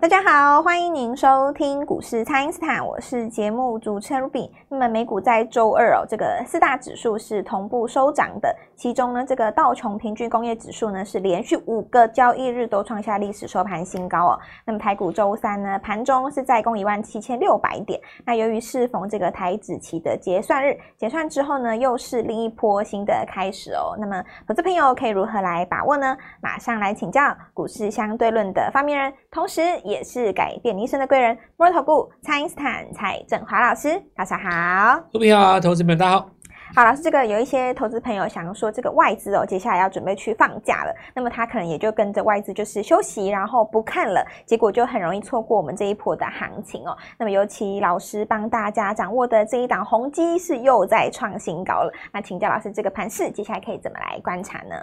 大家好，欢迎您收听股市蔡因斯坦，我是节目主持人 Ruby。那么美股在周二哦，这个四大指数是同步收涨的，其中呢，这个道琼平均工业指数呢是连续五个交易日都创下历史收盘新高哦。那么台股周三呢，盘中是再攻一万七千六百点。那由于适逢这个台指期的结算日，结算之后呢，又是另一波新的开始哦。那么投资朋友可以如何来把握呢？马上来请教股市相对论的发明人，同时。也是改变一生的贵人，摩尔投顾蔡英斯坦蔡振华老师，大家好。各位好，投资朋友大家好。好，老师，这个有一些投资朋友想说，这个外资哦，接下来要准备去放假了，那么他可能也就跟着外资就是休息，然后不看了，结果就很容易错过我们这一波的行情哦。那么尤其老师帮大家掌握的这一档宏基是又在创新高了，那请教老师，这个盘势接下来可以怎么来观察呢？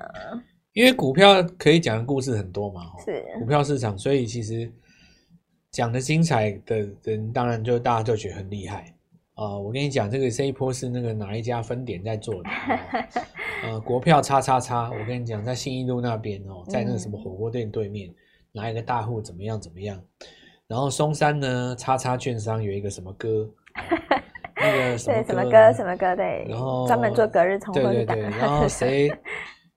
因为股票可以讲的故事很多嘛，是股票市场，所以其实。讲的精彩的人，当然就大家就觉得很厉害啊、呃！我跟你讲，这个这一波是那个哪一家分点在做的？呃，国票叉叉叉，我跟你讲，在信义路那边哦，在那个什么火锅店对面，哪一个大户怎么样怎么样？然后松山呢，叉叉券商有一个什么歌，那个什么什么哥什么歌对，然后专门做隔日冲对对对，然后谁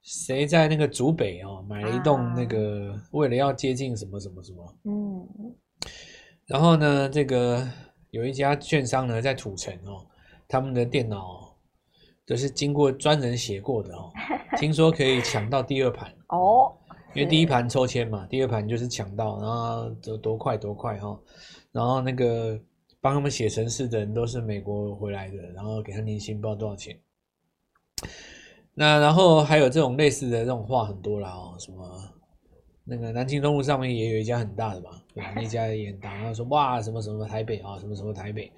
谁在那个竹北哦，买了一栋那个，为了要接近什么什么什么，嗯。然后呢，这个有一家券商呢，在土城哦，他们的电脑都是经过专人写过的哦。听说可以抢到第二盘哦，因为第一盘抽签嘛，第二盘就是抢到，然后多多快多快哈。然后那个帮他们写程式的人都是美国回来的，然后给他年薪不知道多少钱。那然后还有这种类似的这种话很多啦哦，什么？那个南京东路上面也有一家很大的嘛，对吧？那家也很大，然后说哇什么什么台北啊，什么什么台北，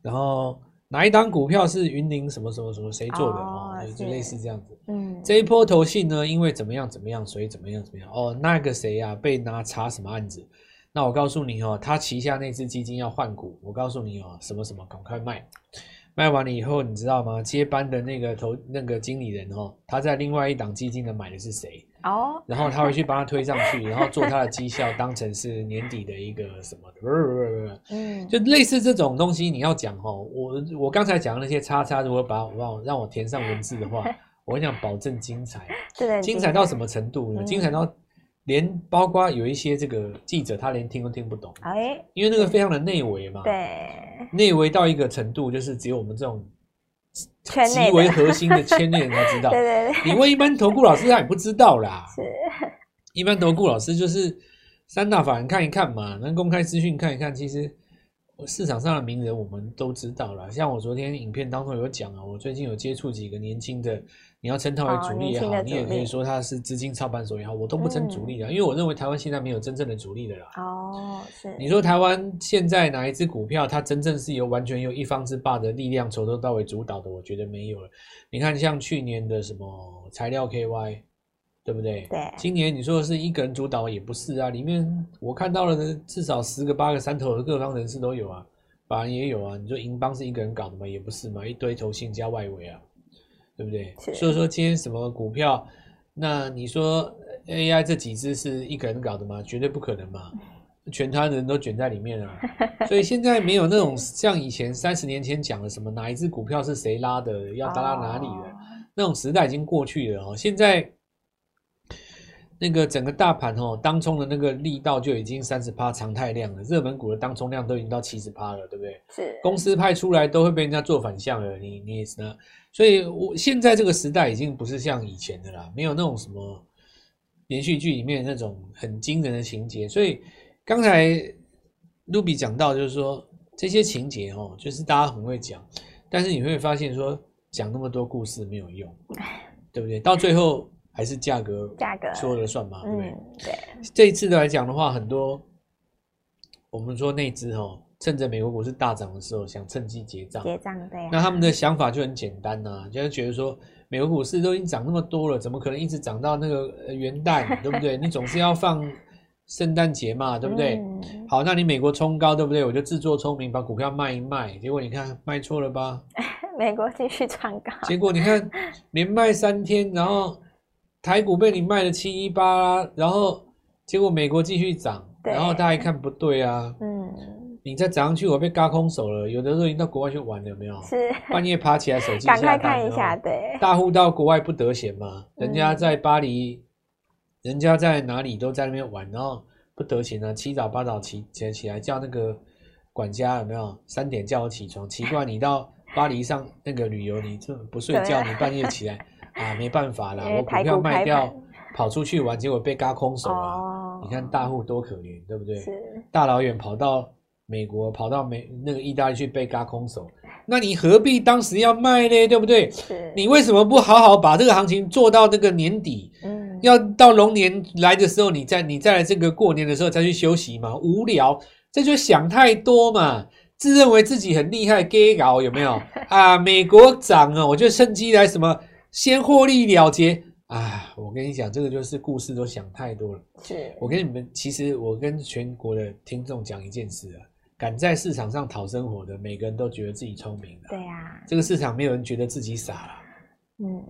然后哪一档股票是云林什么什么什么谁做的哦，就类似这样子。嗯，这一波投信呢，因为怎么样怎么样，所以怎么样怎么样哦，那个谁呀、啊、被拿查什么案子？那我告诉你哦，他旗下那只基金要换股，我告诉你哦，什么什么赶快卖，卖完了以后你知道吗？接班的那个投那个经理人哦，他在另外一档基金的买的是谁？哦，oh. 然后他会去帮他推上去，然后做他的绩效，当成是年底的一个什么的，嗯，就类似这种东西，你要讲哦，我我刚才讲的那些叉叉，如果把我让让我填上文字的话，我跟你讲保证精彩，精彩到什么程度呢？精彩到连包括有一些这个记者，他连听都听不懂，哎，因为那个非常的内围嘛，对，内围到一个程度，就是只有我们这种。极为核心的圈内人才知道，对对对，你问一般投顾老师，他也不知道啦。是，一般投顾老师就是三大法人看一看嘛，那公开资讯看一看，其实。市场上的名人我们都知道了，像我昨天影片当中有讲啊，我最近有接触几个年轻的，你要称它为主力也好，哦、你也可以说它是资金操盘手也好，我都不称主力的，嗯、因为我认为台湾现在没有真正的主力的啦。哦，是。你说台湾现在哪一只股票，它真正是由完全由一方之霸的力量从头到尾主导的？我觉得没有了。你看像去年的什么材料 KY。对不对？对，今年你说的是一个人主导也不是啊，里面我看到了的至少十个八个山头的各方人士都有啊，法人也有啊。你说银邦是一个人搞的吗？也不是嘛，一堆投信加外围啊，对不对？所以说今天什么股票，那你说 AI 这几只是一个人搞的吗？绝对不可能嘛，全台人都卷在里面啊。所以现在没有那种像以前三十年前讲的什么哪一只股票是谁拉的，要拉到哪里了，哦、那种时代已经过去了哦。现在。那个整个大盘哦，当冲的那个力道就已经三十趴常态量了，热门股的当冲量都已经到七十趴了，对不对？是。公司派出来都会被人家做反向了，你你也是呢。所以我现在这个时代已经不是像以前的啦，没有那种什么连续剧里面那种很惊人的情节。所以刚才 Ruby 讲到，就是说这些情节哦，就是大家很会讲，但是你会发现说讲那么多故事没有用，对不对？到最后。还是价格，价格说了算嘛，对不对？对。这一次来讲的话，很多我们说内资哦，趁着美国股市大涨的时候，想趁机结账。结账对。那他们的想法就很简单呐，就是觉得说，美国股市都已经涨那么多了，怎么可能一直涨到那个元旦，对不对？你总是要放圣诞节嘛，对不对？好，那你美国冲高，对不对？我就自作聪明把股票卖一卖，结果你看卖错了吧？美国继续创高。结果你看连卖三天，然后。台股被你卖了七一八，然后结果美国继续涨，然后大家一看不对啊，嗯，你再涨上去我被嘎空手了，有的时候已经到国外去玩了，有没有？是。半夜爬起来手机赶快看一下，对，大户到国外不得闲嘛，人家在巴黎，嗯、人家在哪里都在那边玩，然后不得闲啊，七早八早起起来起来叫那个管家有没有？三点叫我起床，奇怪你到巴黎上那个旅游，你这不睡觉，你半夜起来啊，没办法啦，我股票卖掉。跑出去玩，结果被嘎空手了。哦、你看大户多可怜，对不对？大老远跑到美国，跑到美那个意大利去被嘎空手，那你何必当时要卖呢？对不对？你为什么不好好把这个行情做到那个年底？嗯，要到龙年来的时候，你再你再来这个过年的时候再去休息嘛？无聊，这就想太多嘛，自认为自己很厉害，，gay 搞有没有 啊？美国涨啊，我就趁机来什么先获利了结。啊，我跟你讲，这个就是故事都想太多了。是我跟你们，其实我跟全国的听众讲一件事啊，敢在市场上讨生活的，每个人都觉得自己聪明的。对呀，这个市场没有人觉得自己傻了。嗯，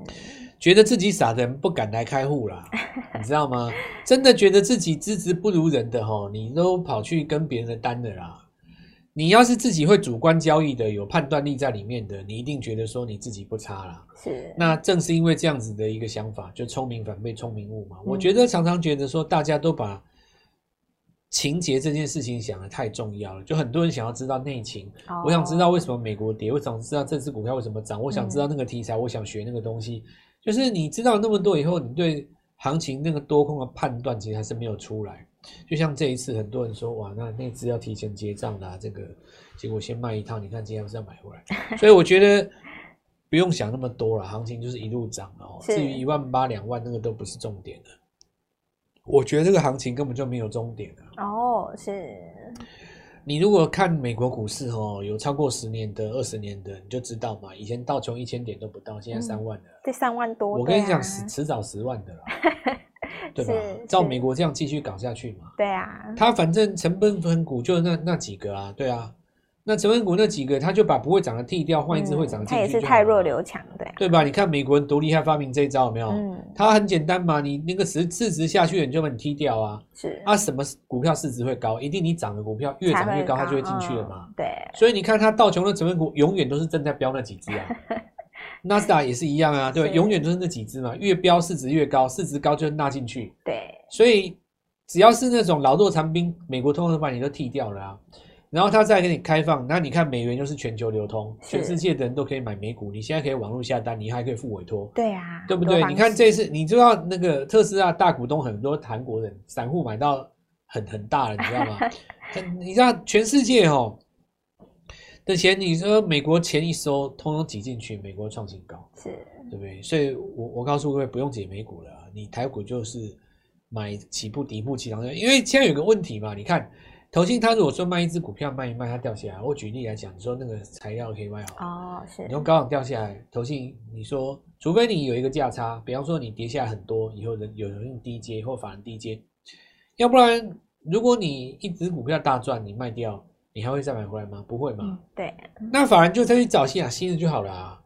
觉得自己傻的人不敢来开户啦，你知道吗？真的觉得自己资质不如人的哦，你都跑去跟别人的单的啦。你要是自己会主观交易的，有判断力在里面的，你一定觉得说你自己不差啦。是，那正是因为这样子的一个想法，就聪明反被聪明误嘛。嗯、我觉得常常觉得说，大家都把情节这件事情想的太重要了，就很多人想要知道内情。哦、我想知道为什么美国跌，我想知道这只股票为什么涨，我想知道那个题材，我想学那个东西。嗯、就是你知道那么多以后，你对行情那个多空的判断其实还是没有出来。就像这一次，很多人说哇，那那只要提前结账啦，这个结果先卖一套，你看今天不是要买回来，所以我觉得不用想那么多了，行情就是一路涨哦。至于一万八、两万，那个都不是重点的。我觉得这个行情根本就没有终点啊。哦，是。你如果看美国股市哦，有超过十年的、二十年的，你就知道嘛。以前道琼一千点都不到，现在三万了。这三万多，我跟你讲，迟迟早十万的了。对吧？照美国这样继续搞下去嘛？对啊，他反正成分股就那那几个啊，对啊，那成分股那几个，他就把不会涨的剔掉，换一只会涨的进去。他也是太弱留强，对对吧？你看美国人多厉害，发明这一招有没有？嗯，它很简单嘛，你那个市市值下去，你就把你剔掉啊。是啊，什么股票市值会高？一定你涨的股票越涨越高，它就会进去了嘛。对，所以你看它道琼的成分股永远都是正在飙那几只啊。纳斯达也是一样啊，对吧？永远都是那几只嘛，越标市值越高，市值高就纳进去。对，所以只要是那种老弱残兵，美国通常把你都剃掉了啊，然后他再给你开放，那你看美元就是全球流通，全世界的人都可以买美股，你现在可以网络下单，你还可以付委托。对啊，对不对？你看这次，你知道那个特斯拉大股东很多韩国人，散户买到很很大了，你知道吗？你知道全世界哦。的钱，你说美国前一收，通通挤进去，美国创新高，是对不对？所以我我告诉各位，不用解美股了，你台股就是买起步底部起涨，因为现在有个问题嘛，你看投信他如果说卖一只股票卖一卖，它掉下来，我举例来讲，你说那个材料可以卖好哦，是，你从高档掉下来，投信你说，除非你有一个价差，比方说你跌下来很多，以后人有人用低阶或法人低阶，要不然如果你一只股票大赚，你卖掉。你还会再买回来吗？不会嘛、嗯。对，那反而就再去找新啊新的就好了啊。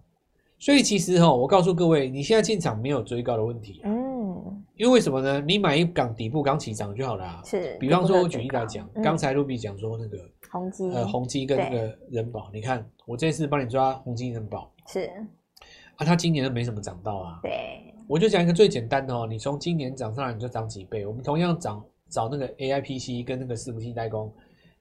所以其实哈，我告诉各位，你现在进场没有追高的问题。嗯。因为为什么呢？你买一港底部刚起涨就好了啊。是。比方说，我举例来讲，刚、嗯、才露比讲说那个宏基，呃，宏基跟那个人保，你看我这次帮你抓宏基人保。是。啊，他今年都没什么涨到啊。对。我就讲一个最简单的哦，你从今年涨上来你就涨几倍。我们同样涨找那个 AIPC 跟那个伺服器代工。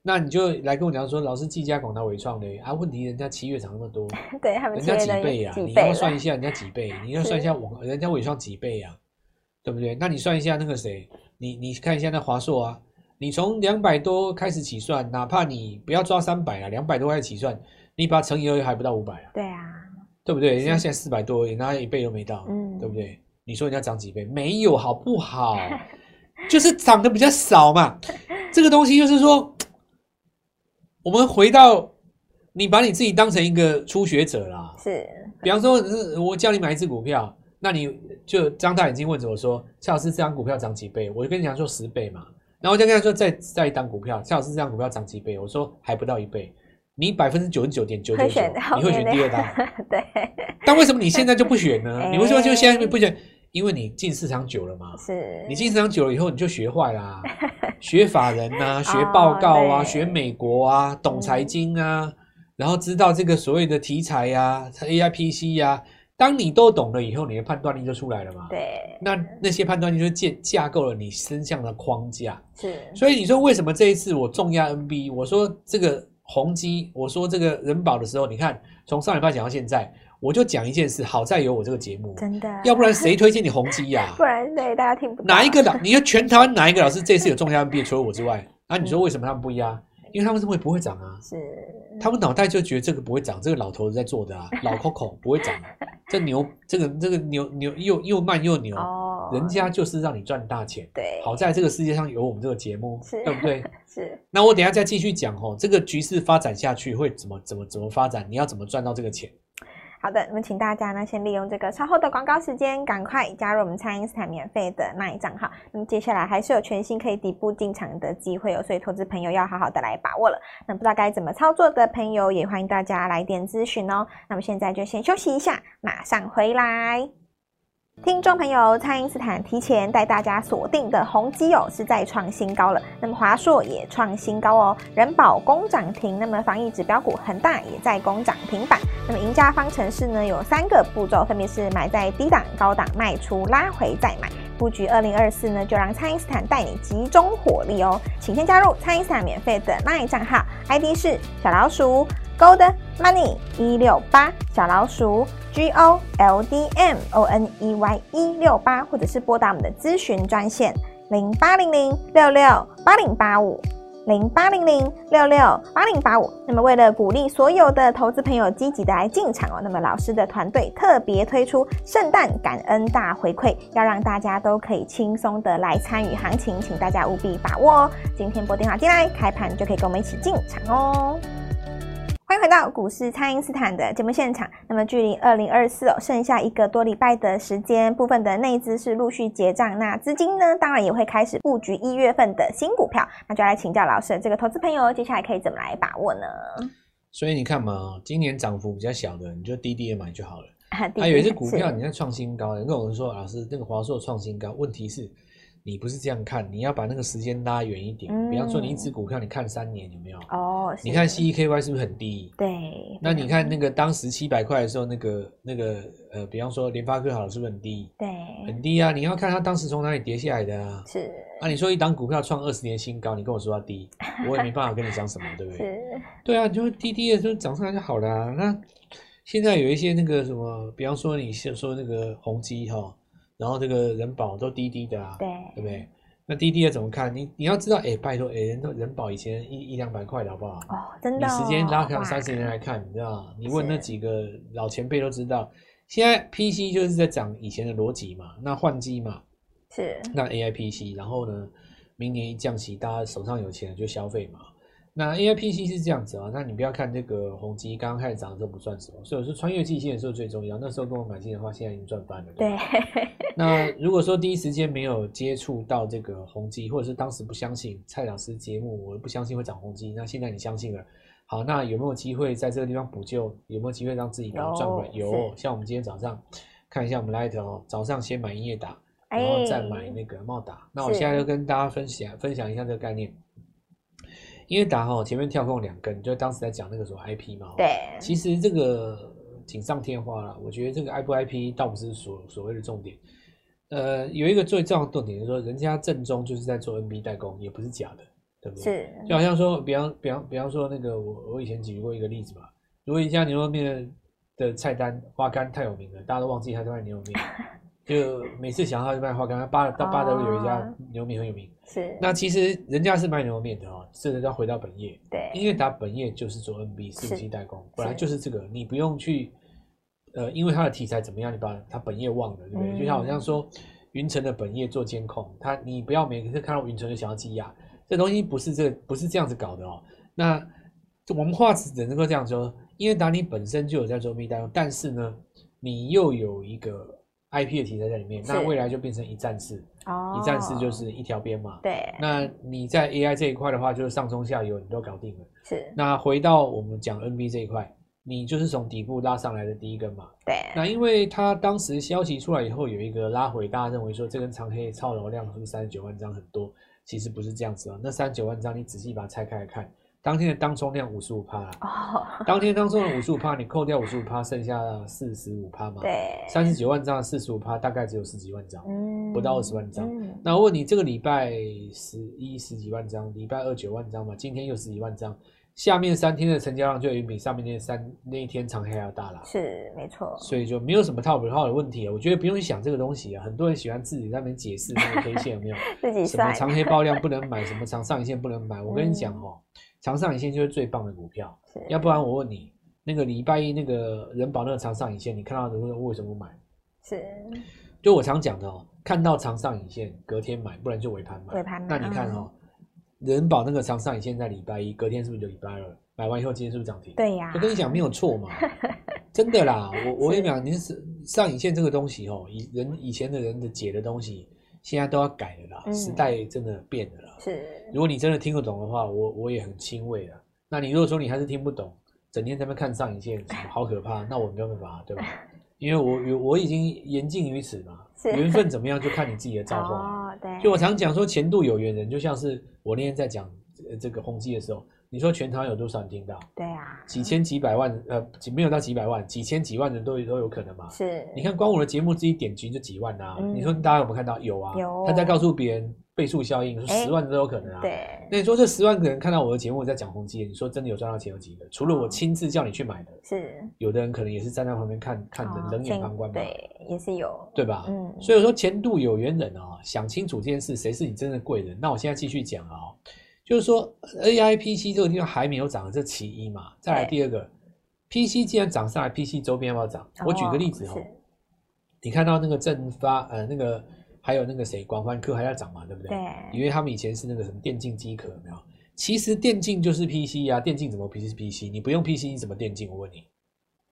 那你就来跟我讲说，老师技嘉、广达、伟创的啊，问题人家七月涨那么多，对，他们人家几倍啊？你要算一下人家几倍，你要算一下我人家伟创几倍啊？对不对？那你算一下那个谁，你你看一下那华硕啊，你从两百多开始起算，哪怕你不要抓三百啊，两百多开始起算，你把它乘以二还不到五百啊？对啊，对不对？人家现在四百多，人家一倍都没到，嗯，对不对？你说人家涨几倍？没有，好不好？就是涨得比较少嘛。这个东西就是说。我们回到你把你自己当成一个初学者啦，是。比方说，我叫你买一只股票，那你就张大眼睛问着我说：“蔡老师，这张股票涨几倍？”我就跟你讲说十倍嘛。然后我就跟他说再：“再再一档股票，蔡老师，这张股票涨几倍？”我说：“还不到一倍。”你百分之九十九点九九九，你会选第二档。对。但为什么你现在就不选呢？欸、你为什么就现在不选？因为你进市场久了嘛，是你进市场久了以后，你就学坏啦，学法人啊，学报告啊，学美国啊，懂财经啊，嗯、然后知道这个所谓的题材呀、啊、AIPC 呀、啊。当你都懂了以后，你的判断力就出来了嘛。对，那那些判断力就架架构了你身上的框架。是，所以你说为什么这一次我重压 NB？我说这个宏基，我说这个人保的时候，你看从上礼拜讲到现在。我就讲一件事，好在有我这个节目，真的，要不然谁推荐你宏基呀？不然对大家听不到。哪一个老？你说全台湾哪一个老师这次有重压 NB？除了我之外，啊，你说为什么他们不压？因为他们认为不会涨啊，是，他们脑袋就觉得这个不会涨，这个老头子在做的啊，老 Coco 不会涨，这牛，这个这个牛牛又又慢又牛，哦，人家就是让你赚大钱。对，好在这个世界上有我们这个节目，对不对？是。那我等一下再继续讲哦，这个局势发展下去会怎么怎么怎么发展？你要怎么赚到这个钱？好的，那么请大家呢，先利用这个稍后的广告时间，赶快加入我们蔡因斯坦免费的 LINE 账号。那么接下来还是有全新可以底部进场的机会哦，所以投资朋友要好好的来把握了。那不知道该怎么操作的朋友，也欢迎大家来电咨询哦。那么现在就先休息一下，马上回来。听众朋友，蔡因斯坦提前带大家锁定的宏基哦，是再创新高了。那么华硕也创新高哦，人保攻涨停。那么防疫指标股恒大也在攻涨停板。那么赢家方程式呢，有三个步骤，分别是买在低档、高档卖出，拉回再买。布局二零二四呢，就让蔡因斯坦带你集中火力哦。请先加入蔡因斯坦免费的 LINE 账号，ID 是小老鼠 Gold Money 一六八小老鼠。G O L D M O N E Y 一六八，或者是拨打我们的咨询专线零八零零六六八零八五零八零零六六八零八五。那么，为了鼓励所有的投资朋友积极的来进场哦，那么老师的团队特别推出圣诞感恩大回馈，要让大家都可以轻松的来参与行情，请大家务必把握哦。今天拨电话进来，开盘就可以跟我们一起进场哦。欢迎回到股市，蔡因斯坦的节目现场。那么，距离二零二四哦，剩下一个多礼拜的时间，部分的内资是陆续结账，那资金呢，当然也会开始布局一月份的新股票。那就来请教老师，这个投资朋友接下来可以怎么来把握呢？所以你看嘛，今年涨幅比较小的，你就低低的买就好了。还、啊、有一些股票你在创新高，你跟我们说，老师那个华硕创新高，问题是。你不是这样看，你要把那个时间拉远一点。嗯、比方说，你一只股票，你看三年有没有？哦，你看 CEKY 是不是很低？对。那你看那个当时七百块的时候，那个那个呃，比方说联发科好了，是不是很低？对，很低啊！你要看它当时从哪里跌下来的啊？是。啊，你说一档股票创二十年新高，你跟我说它低，我也没办法跟你讲什么，对不对？是。对啊，你就低低的就涨上来就好了啊。那现在有一些那个什么，比方说你先说那个宏基哈。然后这个人保都低低的啊，对，对不对？那低低的怎么看？你你要知道，哎，拜托，哎，人都人保以前一一两百块的好不好？哦，真的、哦。你时间拉开三十年来看，你知道？你问那几个老前辈都知道。现在 PC 就是在讲以前的逻辑嘛，那换机嘛，是。那 AI PC，然后呢，明年一降息，大家手上有钱就消费嘛。那 A I P C 是这样子啊，那你不要看这个宏基刚刚开始涨的时候不算什么，所以我说穿越季线的时候最重要。那时候跟我买进的话，现在已经赚翻了。对。那如果说第一时间没有接触到这个宏基，或者是当时不相信蔡老师节目，我不相信会涨宏基，那现在你相信了，好，那有没有机会在这个地方补救？有没有机会让自己能赚回来？有，有，像我们今天早上看一下我们 Light 哦，早上先买英业打，然后再买那个茂达。那我现在就跟大家分享分享一下这个概念。因为打哈前面跳空两根，就当时在讲那个什么 IP 嘛。对。其实这个锦上添花了，我觉得这个 I 不 IP 倒不是所所谓的重点。呃，有一个最重要的重点就是说，人家正宗就是在做 NB 代工，也不是假的，对不对？是。就好像说，比方比方比方说那个我我以前举过一个例子嘛，如果一家牛肉面的菜单花干太有名了，大家都忘记他在卖牛肉面。就每次想到就卖花干，八到八德有一家牛肉面很有名。是，那其实人家是卖牛肉面的哦，甚至要回到本业。对，因为他本业就是做 NB 伺服器代工，本来就是这个，你不用去，呃，因为它的题材怎么样，你把它本业忘了，对不对？嗯、就像好像说云城的本业做监控，他你不要每次看到云城就想要积压，这东西不是这个、不是这样子搞的哦。那我们话只能够这样说，因为达你本身就有在做 NB 代工，但是呢，你又有一个。IP 的题材在里面，那未来就变成一站式，哦、一站式就是一条边嘛。对，那你在 AI 这一块的话，就是上中下游你都搞定了。是，那回到我们讲 NB 这一块，你就是从底部拉上来的第一根嘛。对。那因为它当时消息出来以后有一个拉回，大家认为说这根长黑超容量是三十九万张很多？其实不是这样子啊。那三十九万张你仔细把它拆开来看，当天的当冲量五十五趴哦，当天当冲量五十五趴，你扣掉五十五趴，剩下四十五趴嘛。对。三十九万张四十五趴，大概只有十几万张，嗯，不到二十万张。嗯。那我问你，这个礼拜十一十几万张，礼拜二九万张嘛，今天又十几万张。下面三天的成交量就已经比上面那三那一天长黑还要大了，是没错，所以就没有什么套不套的问题啊。我觉得不用去想这个东西啊，很多人喜欢自己在那边解释那个 K 线有没有 自己什么长黑爆量不能买，什么长上影线不能买。我跟你讲哦，长上影线就是最棒的股票，要不然我问你，那个礼拜一那个人保那个长上影线，你看到的为什么不买？是，就我常讲的哦，看到长上影线隔天买，不然就尾盘买。尾盘买，那你看哦。人保那个长上影线在礼拜一，隔天是不是就礼拜二？买完以后今天是不是涨停？对呀、啊，我跟你讲没有错嘛，真的啦。我 我跟你讲，您是上影线这个东西哦，以人以前的人的解的东西，现在都要改了啦，嗯、时代真的变了啦。是，如果你真的听得懂的话，我我也很欣慰的。那你如果说你还是听不懂，整天在那边看上影线，好可怕，那我没有办法，对吧？因为我我已经言尽于此嘛，缘分怎么样就看你自己的造化。就我常讲说，前度有缘人，就像是我那天在讲这个宏基的时候，你说全台有多少人听到？对啊，几千几百万，呃，几没有到几百万，几千几万人都都有可能嘛。是。你看光我的节目自己点击就几万啊，嗯、你说大家有没有看到？有啊。有。他在告诉别人。倍数效应，说十万都有可能啊。对。那你说这十万个人看到我的节目在讲宏基，你说真的有赚到钱有几个？除了我亲自叫你去买的，是。有的人可能也是站在旁边看看的，冷眼旁观吧。对，也是有，对吧？嗯。所以说前度有缘人啊，想清楚这件事，谁是你真的贵人？那我现在继续讲啊，就是说 A I P C 这个地方还没有涨，这其一嘛。再来第二个，P C 既然涨上来，P C 周边要不要涨？我举个例子哦，你看到那个正发呃那个。还有那个谁，广环科还要涨嘛，对不对？对。因为他们以前是那个什么电竞机壳，没有？其实电竞就是 PC 啊，电竞怎么 PC 是 PC？你不用 PC，你怎么电竞？我问你，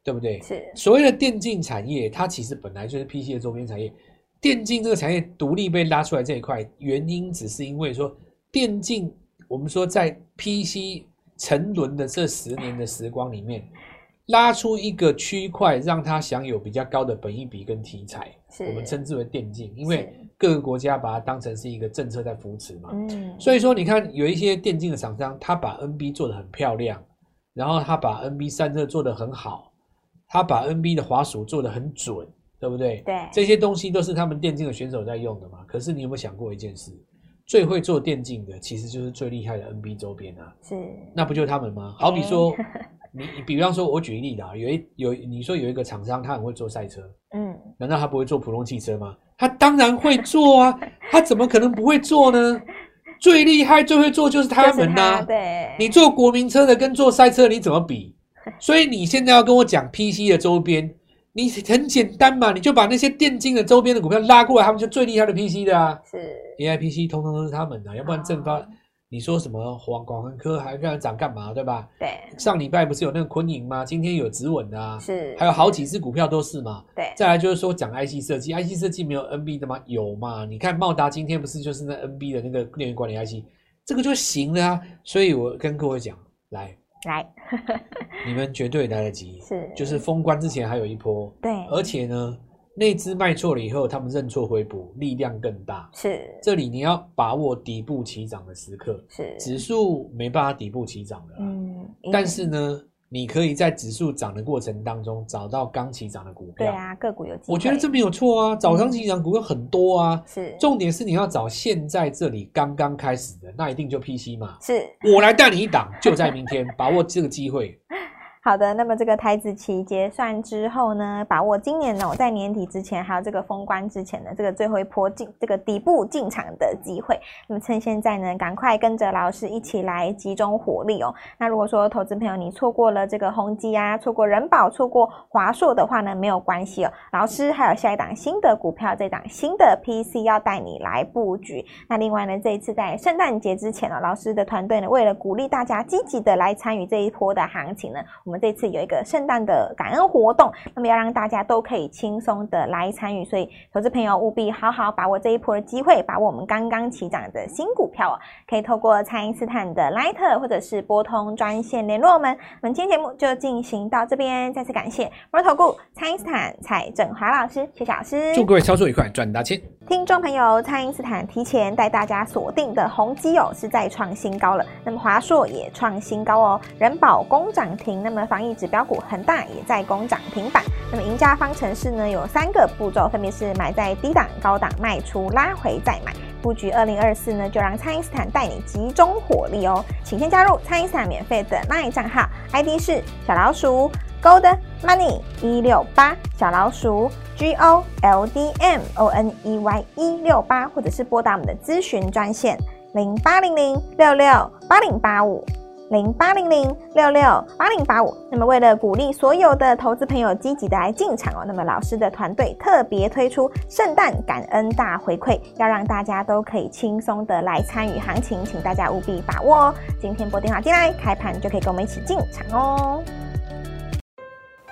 对不对？是。所谓的电竞产业，它其实本来就是 PC 的周边产业。电竞这个产业独立被拉出来这一块，原因只是因为说电竞，我们说在 PC 沉沦的这十年的时光里面。拉出一个区块，让它享有比较高的本益比跟题材，我们称之为电竞，因为各个国家把它当成是一个政策在扶持嘛。嗯，所以说你看有一些电竞的厂商，他把 NB 做得很漂亮，然后他把 NB 散热做得很好，他把 NB 的滑鼠做得很准，对不对？对，这些东西都是他们电竞的选手在用的嘛。可是你有没有想过一件事？最会做电竞的，其实就是最厉害的 NB 周边啊。是，那不就是他们吗？好比说。欸你你比方说，我举一例子啊，有一有你说有一个厂商，他很会做赛车，嗯，难道他不会做普通汽车吗？他当然会做啊，他怎么可能不会做呢？最厉害、最会做就是他们呐、啊。对，你做国民车的跟做赛车你怎么比？所以你现在要跟我讲 PC 的周边，你很简单嘛，你就把那些电竞的周边的股票拉过来，他们就最厉害的 PC 的啊。是，AIPC 通通都是他们的，要不然正发。你说什么广广恒科还让它涨干嘛？对吧？对。上礼拜不是有那个昆盈吗？今天有止稳的啊。是。还有好几只股票都是嘛。对。再来就是说讲 IC 设计，IC 设计没有 NB 的吗？有嘛？你看茂达今天不是就是那 NB 的那个电源管理 IC，这个就行了啊。所以我跟各位讲，来来，你们绝对来得及。是。就是封关之前还有一波。对。而且呢。那支卖错了以后，他们认错回补，力量更大。是，这里你要把握底部起涨的时刻。是，指数没办法底部起涨的。嗯，但是呢，你可以在指数涨的过程当中找到刚起涨的股票。对啊，个股有。我觉得这没有错啊，早刚起涨股票很多啊。是，重点是你要找现在这里刚刚开始的，那一定就 PC 嘛。是，我来带你一档，就在明天，把握这个机会。好的，那么这个台子期结算之后呢，把握今年呢，我在年底之前还有这个封关之前的这个最后一波进这个底部进场的机会。那么趁现在呢，赶快跟着老师一起来集中火力哦。那如果说投资朋友你错过了这个宏基啊，错过人保，错过华硕的话呢，没有关系哦。老师还有下一档新的股票，这档新的 PC 要带你来布局。那另外呢，这一次在圣诞节之前呢，老师的团队呢，为了鼓励大家积极的来参与这一波的行情呢，们这次有一个圣诞的感恩活动，那么要让大家都可以轻松的来参与，所以投资朋友务必好好把握这一波的机会，把握我们刚刚起涨的新股票哦，可以透过蔡因斯坦的 Line 或者是拨通专线联络我们。我们今天节目就进行到这边，再次感谢摩尔投顾蔡因斯坦蔡振华老师，谢谢老师，祝各位操作愉快，赚大钱。听众朋友，蔡因斯坦提前带大家锁定的宏基哦，是在创新高了。那么华硕也创新高哦，人保工涨停。那么防疫指标股恒大也在攻涨停板。那么赢家方程式呢，有三个步骤，分别是买在低档、高档卖出、拉回再买。布局二零二四呢，就让蔡因斯坦带你集中火力哦。请先加入蔡因斯坦免费的 LINE 账号，ID 是小老鼠 Gold Money 一六八小老鼠。G O L D M O N E Y 一六八，或者是拨打我们的咨询专线零八零零六六八零八五零八零零六六八零八五。那么，为了鼓励所有的投资朋友积极的来进场哦，那么老师的团队特别推出圣诞感恩大回馈，要让大家都可以轻松的来参与行情，请大家务必把握哦。今天拨电话进来，开盘就可以跟我们一起进场哦。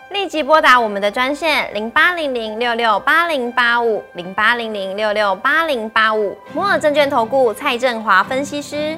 立即拨打我们的专线零八零零六六八零八五零八零零六六八零八五摩尔证券投顾蔡振华分析师。